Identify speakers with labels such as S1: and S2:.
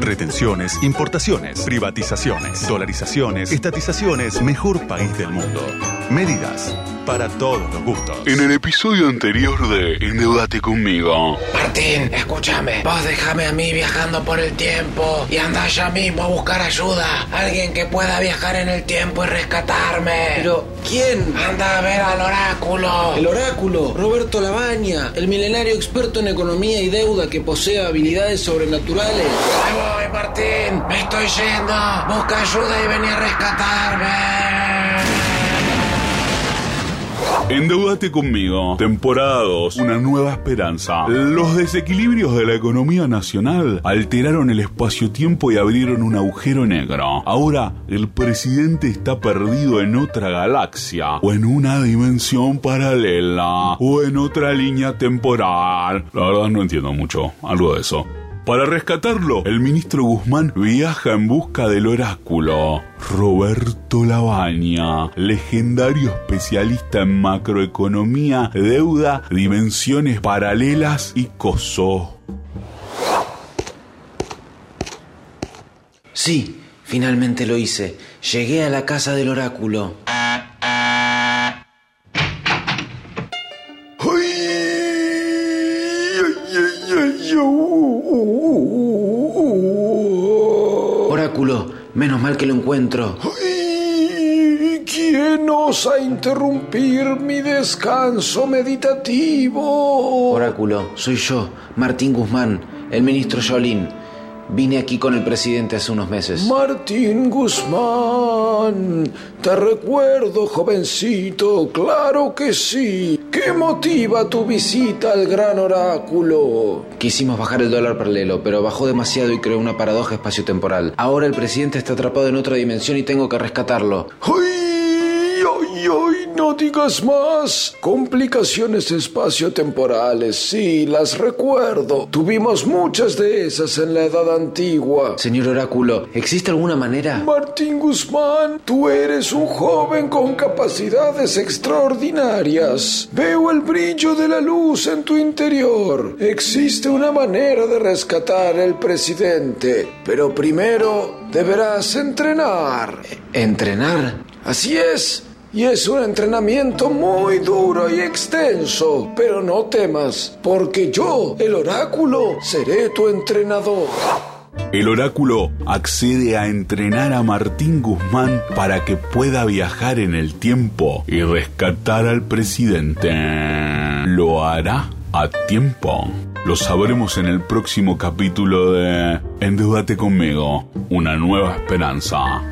S1: Retenciones, importaciones, privatizaciones, dolarizaciones, estatizaciones, mejor país del mundo. Medidas para todos los gustos.
S2: En el episodio anterior de Endeudate conmigo.
S3: Martín, escúchame. Vos déjame a mí viajando por el tiempo y anda ya mismo a buscar ayuda. Alguien que pueda viajar en el tiempo y rescatarme.
S4: Pero, ¿quién?
S3: Anda a ver al oráculo.
S4: El oráculo, Roberto Labaña, el milenario experto en economía y deuda que posee habilidades sobrenaturales.
S3: Ahí voy, Martín. Me estoy yendo. Busca ayuda y vení a rescatarme.
S2: Endeudate conmigo. Temporada 2. Una nueva esperanza. Los desequilibrios de la economía nacional alteraron el espacio-tiempo y abrieron un agujero negro. Ahora el presidente está perdido en otra galaxia, o en una dimensión paralela, o en otra línea temporal. La verdad no entiendo mucho. Algo de eso. Para rescatarlo, el ministro Guzmán viaja en busca del oráculo. Roberto Labaña, legendario especialista en macroeconomía, deuda, dimensiones paralelas y coso.
S4: Sí, finalmente lo hice. Llegué a la casa del oráculo. Oráculo, menos mal que lo encuentro.
S5: ¿Quién osa interrumpir mi descanso meditativo?
S4: Oráculo, soy yo, Martín Guzmán, el ministro Jolín. Vine aquí con el presidente hace unos meses.
S5: Martín Guzmán, te recuerdo, jovencito, claro que sí. ¿Qué motiva tu visita al gran oráculo?
S4: Quisimos bajar el dólar paralelo, pero bajó demasiado y creó una paradoja espaciotemporal. Ahora el presidente está atrapado en otra dimensión y tengo que rescatarlo.
S5: ¡Ay, ay, ay! No digas más. Complicaciones espaciotemporales, sí, las recuerdo. Tuvimos muchas de esas en la edad antigua.
S4: Señor Oráculo, ¿existe alguna manera?
S5: Martín Guzmán, tú eres un joven con capacidades extraordinarias. Veo el brillo de la luz en tu interior. Existe una manera de rescatar al presidente, pero primero deberás entrenar.
S4: ¿Entrenar?
S5: Así es. Y es un entrenamiento muy duro y extenso. Pero no temas, porque yo, el oráculo, seré tu entrenador.
S2: El oráculo accede a entrenar a Martín Guzmán para que pueda viajar en el tiempo y rescatar al presidente. ¿Lo hará a tiempo? Lo sabremos en el próximo capítulo de Endeudate conmigo, una nueva esperanza.